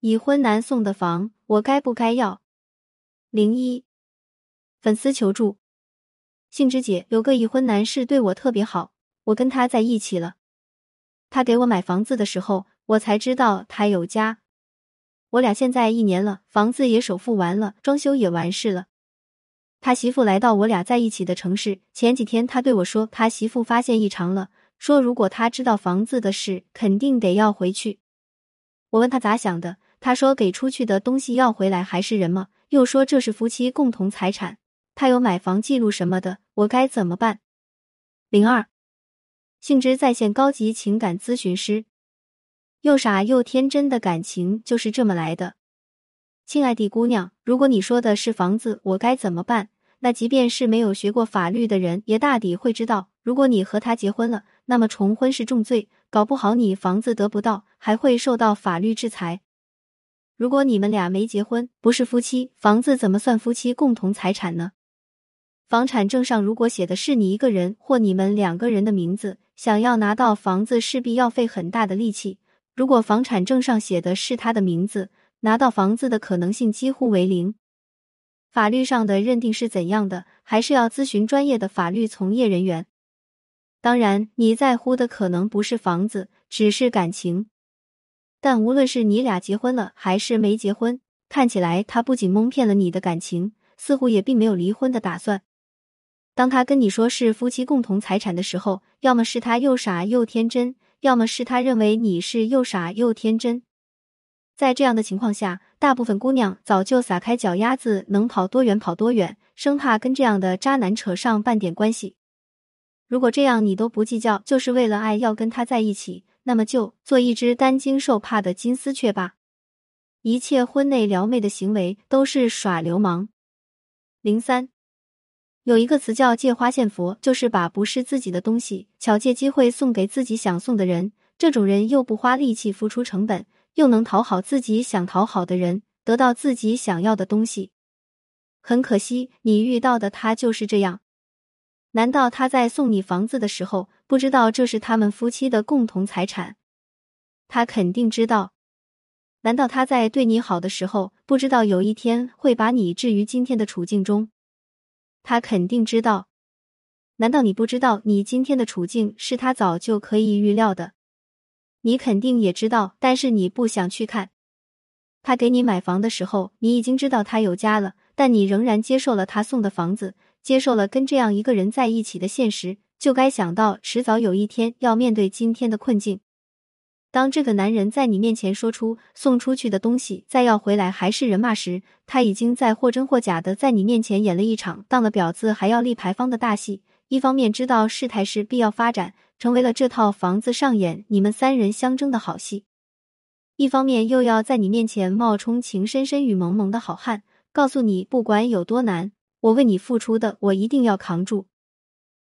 已婚男送的房，我该不该要？零一粉丝求助，杏枝姐有个已婚男士对我特别好，我跟他在一起了。他给我买房子的时候，我才知道他有家。我俩现在一年了，房子也首付完了，装修也完事了。他媳妇来到我俩在一起的城市，前几天他对我说，他媳妇发现异常了，说如果他知道房子的事，肯定得要回去。我问他咋想的，他说给出去的东西要回来还是人吗？又说这是夫妻共同财产，他有买房记录什么的，我该怎么办？零二，性质在线高级情感咨询师。又傻又天真的感情就是这么来的，亲爱的姑娘，如果你说的是房子，我该怎么办？那即便是没有学过法律的人，也大抵会知道，如果你和他结婚了，那么重婚是重罪，搞不好你房子得不到，还会受到法律制裁。如果你们俩没结婚，不是夫妻，房子怎么算夫妻共同财产呢？房产证上如果写的是你一个人或你们两个人的名字，想要拿到房子，势必要费很大的力气。如果房产证上写的是他的名字，拿到房子的可能性几乎为零。法律上的认定是怎样的，还是要咨询专业的法律从业人员。当然，你在乎的可能不是房子，只是感情。但无论是你俩结婚了还是没结婚，看起来他不仅蒙骗了你的感情，似乎也并没有离婚的打算。当他跟你说是夫妻共同财产的时候，要么是他又傻又天真。要么是他认为你是又傻又天真，在这样的情况下，大部分姑娘早就撒开脚丫子，能跑多远跑多远，生怕跟这样的渣男扯上半点关系。如果这样你都不计较，就是为了爱要跟他在一起，那么就做一只担惊受怕的金丝雀吧。一切婚内撩妹的行为都是耍流氓。零三。有一个词叫借花献佛，就是把不是自己的东西巧借机会送给自己想送的人。这种人又不花力气付出成本，又能讨好自己想讨好的人，得到自己想要的东西。很可惜，你遇到的他就是这样。难道他在送你房子的时候不知道这是他们夫妻的共同财产？他肯定知道。难道他在对你好的时候不知道有一天会把你置于今天的处境中？他肯定知道，难道你不知道？你今天的处境是他早就可以预料的。你肯定也知道，但是你不想去看。他给你买房的时候，你已经知道他有家了，但你仍然接受了他送的房子，接受了跟这样一个人在一起的现实，就该想到迟早有一天要面对今天的困境。当这个男人在你面前说出送出去的东西再要回来还是人骂时，他已经在或真或假的在你面前演了一场当了婊子还要立牌坊的大戏。一方面知道事态是必要发展，成为了这套房子上演你们三人相争的好戏；一方面又要在你面前冒充情深深雨蒙蒙的好汉，告诉你不管有多难，我为你付出的我一定要扛住。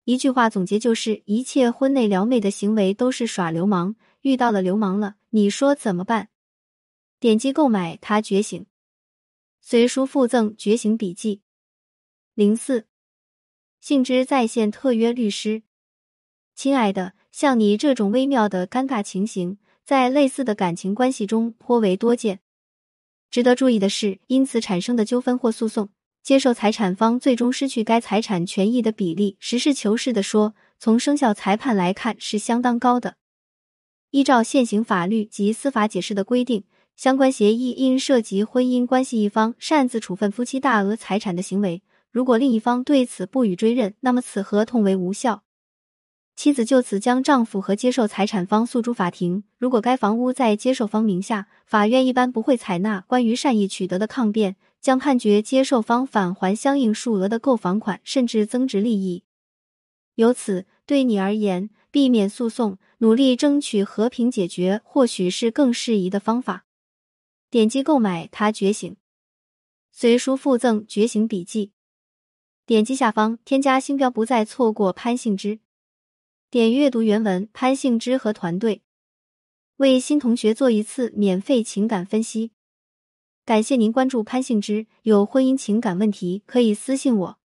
一句话总结就是：一切婚内撩妹的行为都是耍流氓。遇到了流氓了，你说怎么办？点击购买他觉醒，随书附赠觉醒笔记。零四，性之在线特约律师，亲爱的，像你这种微妙的尴尬情形，在类似的感情关系中颇为多见。值得注意的是，因此产生的纠纷或诉讼，接受财产方最终失去该财产权益的比例，实事求是的说，从生效裁判来看是相当高的。依照现行法律及司法解释的规定，相关协议因涉及婚姻关系一方擅自处分夫妻大额财产的行为，如果另一方对此不予追认，那么此合同为无效。妻子就此将丈夫和接受财产方诉诸法庭。如果该房屋在接受方名下，法院一般不会采纳关于善意取得的抗辩，将判决接受方返还相应数额的购房款，甚至增值利益。由此，对你而言，避免诉讼。努力争取和平解决，或许是更适宜的方法。点击购买《他觉醒》，随书附赠觉醒笔记。点击下方添加星标，不再错过潘幸之。点阅读原文，潘幸之和团队为新同学做一次免费情感分析。感谢您关注潘幸之，有婚姻情感问题可以私信我。